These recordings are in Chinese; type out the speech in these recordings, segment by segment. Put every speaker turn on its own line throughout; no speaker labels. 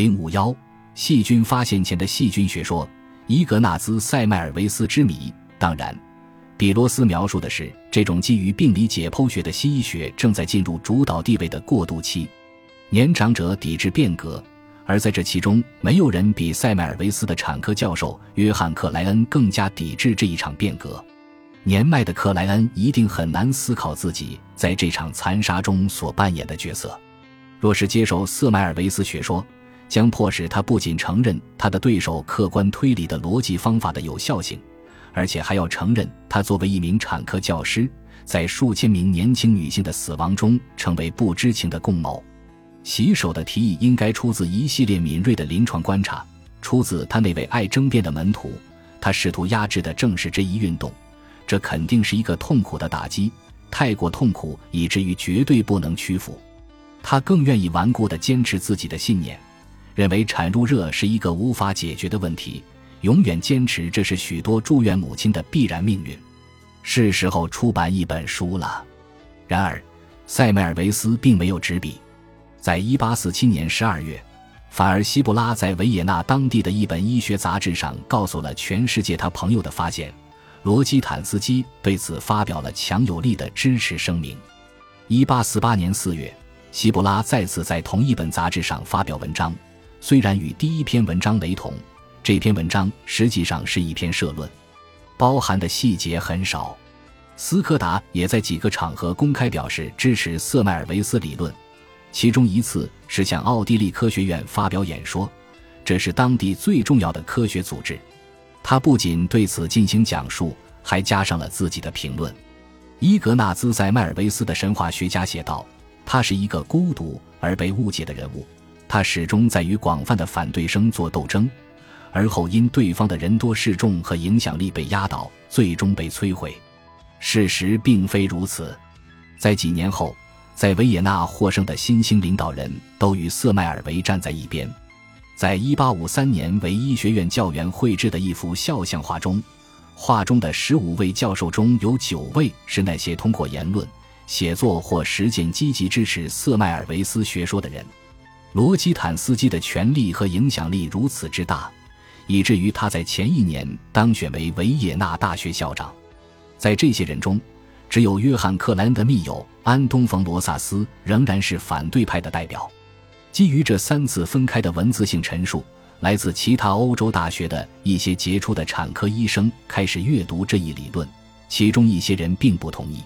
零五幺，细菌发现前的细菌学说，伊格纳兹·塞麦尔维斯之谜。当然，比罗斯描述的是这种基于病理解剖学的西医学正在进入主导地位的过渡期。年长者抵制变革，而在这其中，没有人比塞麦尔维斯的产科教授约翰·克莱恩更加抵制这一场变革。年迈的克莱恩一定很难思考自己在这场残杀中所扮演的角色。若是接受瑟麦尔维斯学说，将迫使他不仅承认他的对手客观推理的逻辑方法的有效性，而且还要承认他作为一名产科教师，在数千名年轻女性的死亡中成为不知情的共谋。洗手的提议应该出自一系列敏锐的临床观察，出自他那位爱争辩的门徒。他试图压制的正是这一运动，这肯定是一个痛苦的打击，太过痛苦以至于绝对不能屈服。他更愿意顽固地坚持自己的信念。认为产褥热是一个无法解决的问题，永远坚持这是许多住院母亲的必然命运。是时候出版一本书了。然而，塞梅尔维斯并没有执笔。在一八四七年十二月，反而希布拉在维也纳当地的一本医学杂志上告诉了全世界他朋友的发现。罗基坦斯基对此发表了强有力的支持声明。一八四八年四月，希布拉再次在同一本杂志上发表文章。虽然与第一篇文章雷同，这篇文章实际上是一篇社论，包含的细节很少。斯柯达也在几个场合公开表示支持瑟麦尔维斯理论，其中一次是向奥地利科学院发表演说，这是当地最重要的科学组织。他不仅对此进行讲述，还加上了自己的评论。伊格纳兹在迈尔维斯的神话学家写道：“他是一个孤独而被误解的人物。”他始终在与广泛的反对声做斗争，而后因对方的人多势众和影响力被压倒，最终被摧毁。事实并非如此。在几年后，在维也纳获胜的新兴领导人都与瑟麦尔维站在一边。在一八五三年为医学院教员绘制的一幅肖像画中，画中的十五位教授中有九位是那些通过言论、写作或实践积极支持瑟麦尔维斯学说的人。罗基坦斯基的权力和影响力如此之大，以至于他在前一年当选为维也纳大学校长。在这些人中，只有约翰·克莱恩的密友安东·冯·罗萨斯仍然是反对派的代表。基于这三次分开的文字性陈述，来自其他欧洲大学的一些杰出的产科医生开始阅读这一理论，其中一些人并不同意。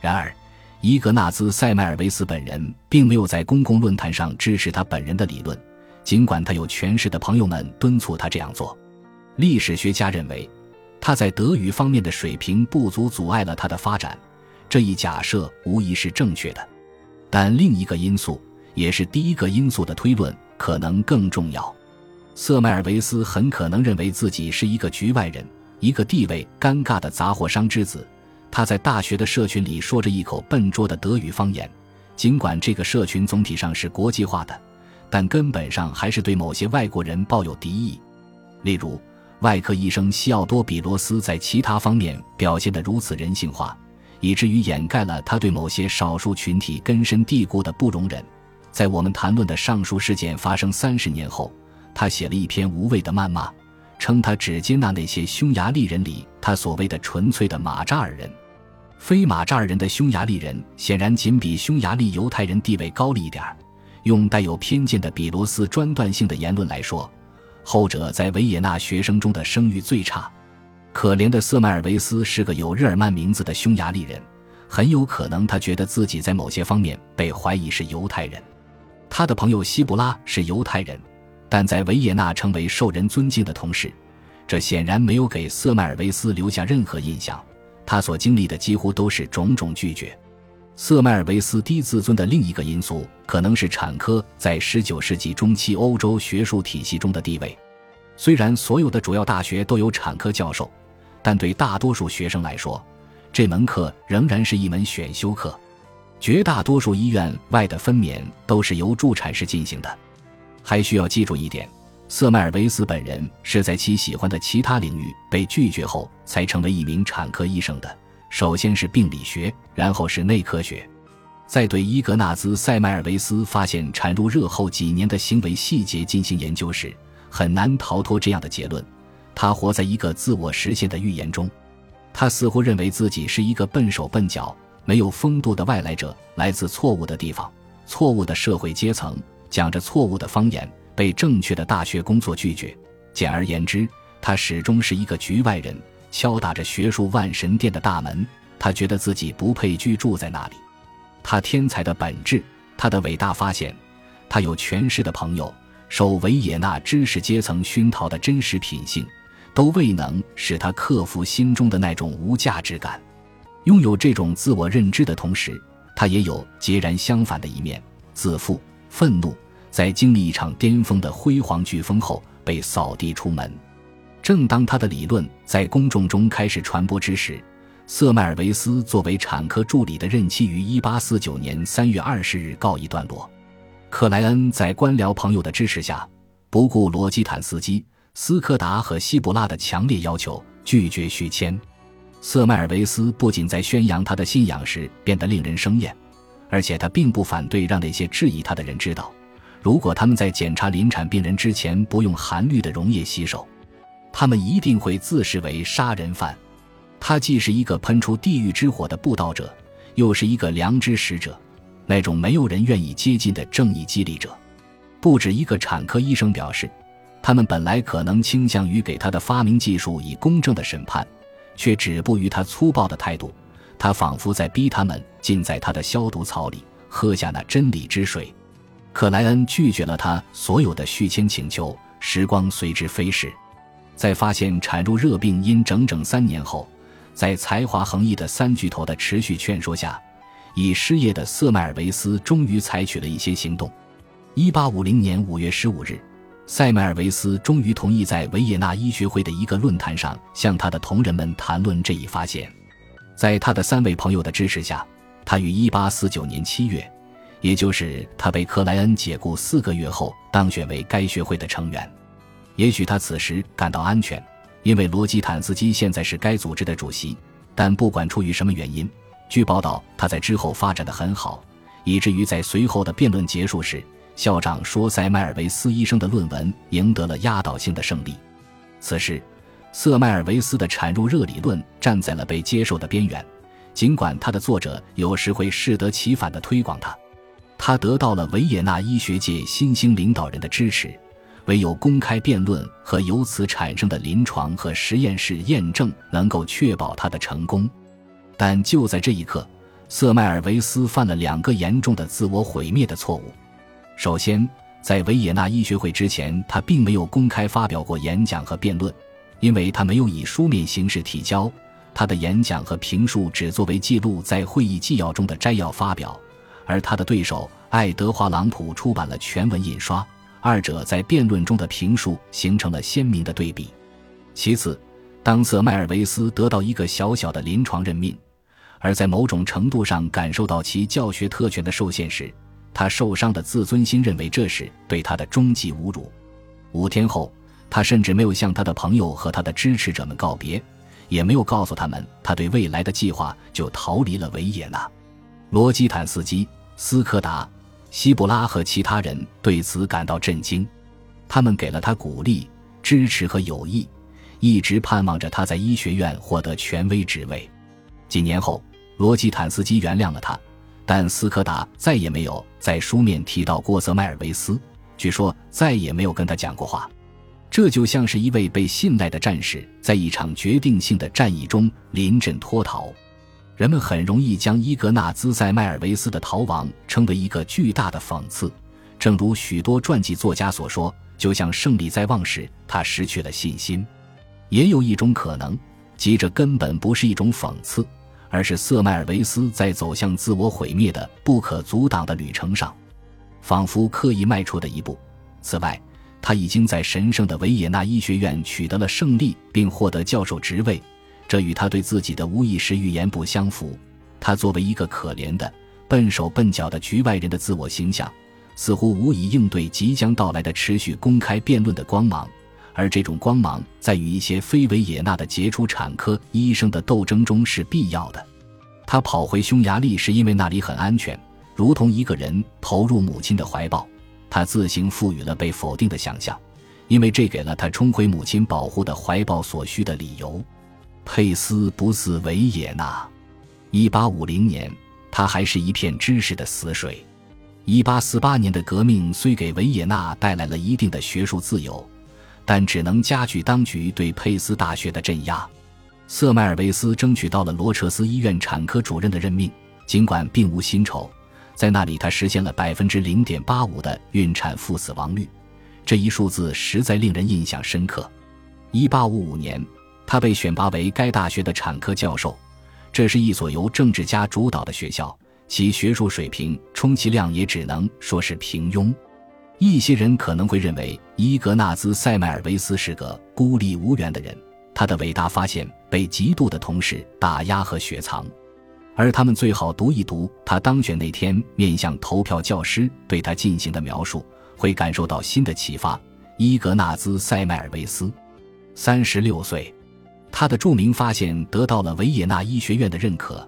然而，伊格纳兹·塞麦尔维斯本人并没有在公共论坛上支持他本人的理论，尽管他有权势的朋友们敦促他这样做。历史学家认为，他在德语方面的水平不足阻碍了他的发展。这一假设无疑是正确的，但另一个因素，也是第一个因素的推论，可能更重要。瑟麦尔维斯很可能认为自己是一个局外人，一个地位尴尬的杂货商之子。他在大学的社群里说着一口笨拙的德语方言，尽管这个社群总体上是国际化的，但根本上还是对某些外国人抱有敌意。例如，外科医生西奥多·比罗斯在其他方面表现得如此人性化，以至于掩盖了他对某些少数群体根深蒂固的不容忍。在我们谈论的上述事件发生三十年后，他写了一篇无谓的谩骂，称他只接纳那些匈牙利人里他所谓的纯粹的马扎尔人。非马扎尔人的匈牙利人显然仅比匈牙利犹太人地位高了一点儿。用带有偏见的比罗斯专断性的言论来说，后者在维也纳学生中的声誉最差。可怜的瑟麦尔维斯是个有日耳曼名字的匈牙利人，很有可能他觉得自己在某些方面被怀疑是犹太人。他的朋友希布拉是犹太人，但在维也纳成为受人尊敬的同事，这显然没有给瑟麦尔维斯留下任何印象。他所经历的几乎都是种种拒绝。瑟麦尔维斯低自尊的另一个因素，可能是产科在19世纪中期欧洲学术体系中的地位。虽然所有的主要大学都有产科教授，但对大多数学生来说，这门课仍然是一门选修课。绝大多数医院外的分娩都是由助产士进行的。还需要记住一点。瑟麦尔维斯本人是在其喜欢的其他领域被拒绝后，才成为一名产科医生的。首先是病理学，然后是内科学。在对伊格纳兹·塞迈尔维斯发现产褥热后几年的行为细节进行研究时，很难逃脱这样的结论：他活在一个自我实现的预言中。他似乎认为自己是一个笨手笨脚、没有风度的外来者，来自错误的地方、错误的社会阶层，讲着错误的方言，被正确的大学工作拒绝。简而言之，他始终是一个局外人，敲打着学术万神殿的大门。他觉得自己不配居住在那里。他天才的本质，他的伟大发现，他有权势的朋友，受维也纳知识阶层熏陶的真实品性。都未能使他克服心中的那种无价值感。拥有这种自我认知的同时，他也有截然相反的一面：自负、愤怒。在经历一场巅峰的辉煌飓风后，被扫地出门。正当他的理论在公众中开始传播之时，瑟迈尔维斯作为产科助理的任期于1849年3月20日告一段落。克莱恩在官僚朋友的支持下，不顾罗基坦斯基。斯柯达和希布拉的强烈要求，拒绝续签。瑟迈尔维斯不仅在宣扬他的信仰时变得令人生厌，而且他并不反对让那些质疑他的人知道，如果他们在检查临产病人之前不用含氯的溶液洗手，他们一定会自视为杀人犯。他既是一个喷出地狱之火的布道者，又是一个良知使者，那种没有人愿意接近的正义激励者。不止一个产科医生表示。他们本来可能倾向于给他的发明技术以公正的审判，却止步于他粗暴的态度。他仿佛在逼他们浸在他的消毒槽里，喝下那真理之水。克莱恩拒绝了他所有的续签请求，时光随之飞逝。在发现产褥热病因整整三年后，在才华横溢的三巨头的持续劝说下，已失业的瑟迈尔维斯终于采取了一些行动。一八五零年五月十五日。塞迈尔维斯终于同意在维也纳医学会的一个论坛上向他的同仁们谈论这一发现。在他的三位朋友的支持下，他于1849年7月，也就是他被克莱恩解雇四个月后，当选为该学会的成员。也许他此时感到安全，因为罗基坦斯基现在是该组织的主席。但不管出于什么原因，据报道，他在之后发展的很好，以至于在随后的辩论结束时。校长说：“塞迈尔维斯医生的论文赢得了压倒性的胜利。”此时，瑟迈尔维斯的产褥热理论站在了被接受的边缘，尽管他的作者有时会适得其反地推广他。他得到了维也纳医学界新兴领导人的支持，唯有公开辩论和由此产生的临床和实验室验证能够确保他的成功。但就在这一刻，瑟迈尔维斯犯了两个严重的自我毁灭的错误。首先，在维也纳医学会之前，他并没有公开发表过演讲和辩论，因为他没有以书面形式提交他的演讲和评述，只作为记录在会议纪要中的摘要发表。而他的对手爱德华·朗普出版了全文印刷，二者在辩论中的评述形成了鲜明的对比。其次，当瑟迈尔维斯得到一个小小的临床任命，而在某种程度上感受到其教学特权的受限时，他受伤的自尊心认为这是对他的终极侮辱。五天后，他甚至没有向他的朋友和他的支持者们告别，也没有告诉他们他对未来的计划，就逃离了维也纳。罗基坦斯基、斯柯达、希布拉和其他人对此感到震惊，他们给了他鼓励、支持和友谊，一直盼望着他在医学院获得权威职位。几年后，罗基坦斯基原谅了他。但斯柯达再也没有在书面提到过瑟迈尔维斯，据说再也没有跟他讲过话。这就像是一位被信赖的战士在一场决定性的战役中临阵脱逃。人们很容易将伊格纳兹·塞迈尔维斯的逃亡称为一个巨大的讽刺，正如许多传记作家所说，就像胜利在望时，他失去了信心。也有一种可能，即这根本不是一种讽刺。而是瑟迈尔维斯在走向自我毁灭的不可阻挡的旅程上，仿佛刻意迈出的一步。此外，他已经在神圣的维也纳医学院取得了胜利，并获得教授职位，这与他对自己的无意识预言不相符。他作为一个可怜的、笨手笨脚的局外人的自我形象，似乎无以应对即将到来的持续公开辩论的光芒。而这种光芒在与一些非维也纳的杰出产科医生的斗争中是必要的。他跑回匈牙利是因为那里很安全，如同一个人投入母亲的怀抱，他自行赋予了被否定的想象，因为这给了他冲回母亲保护的怀抱所需的理由。佩斯不似维也纳。一八五零年，他还是一片知识的死水。一八四八年的革命虽给维也纳带来了一定的学术自由，但只能加剧当局对佩斯大学的镇压。瑟迈尔维斯争取到了罗彻斯医院产科主任的任命，尽管并无薪酬，在那里他实现了百分之零点八五的孕产妇死亡率，这一数字实在令人印象深刻。一八五五年，他被选拔为该大学的产科教授，这是一所由政治家主导的学校，其学术水平充其量也只能说是平庸。一些人可能会认为伊格纳兹·塞迈尔维斯是个孤立无援的人。他的伟大发现被极度的同事打压和雪藏，而他们最好读一读他当选那天面向投票教师对他进行的描述，会感受到新的启发。伊格纳兹·塞迈尔维斯，三十六岁，他的著名发现得到了维也纳医学院的认可，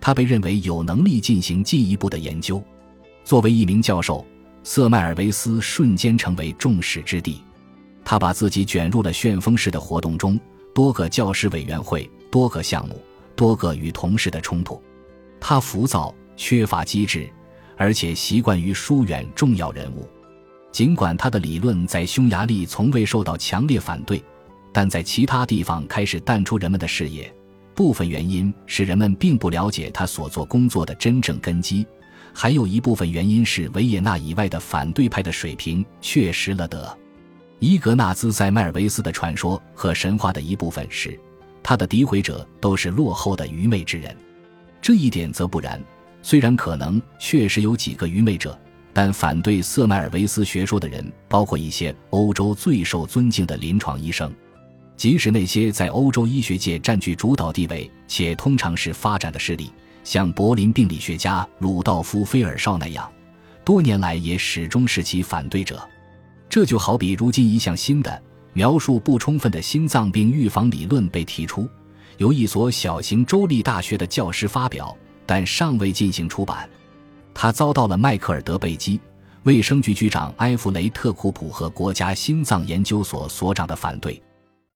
他被认为有能力进行进一步的研究。作为一名教授，瑟迈尔维斯瞬间成为众矢之的，他把自己卷入了旋风式的活动中。多个教师委员会，多个项目，多个与同事的冲突，他浮躁，缺乏机智，而且习惯于疏远重要人物。尽管他的理论在匈牙利从未受到强烈反对，但在其他地方开始淡出人们的视野。部分原因是人们并不了解他所做工作的真正根基，还有一部分原因是维也纳以外的反对派的水平确实了得。伊格纳兹·塞迈尔维斯的传说和神话的一部分是，他的诋毁者都是落后的愚昧之人。这一点则不然。虽然可能确实有几个愚昧者，但反对瑟迈尔维斯学说的人包括一些欧洲最受尊敬的临床医生，即使那些在欧洲医学界占据主导地位且通常是发展的势力，像柏林病理学家鲁道夫·菲尔绍那样，多年来也始终是其反对者。这就好比如今一项新的描述不充分的心脏病预防理论被提出，由一所小型州立大学的教师发表，但尚未进行出版。他遭到了迈克尔德贝基、卫生局局长埃弗雷特库普和国家心脏研究所所长的反对。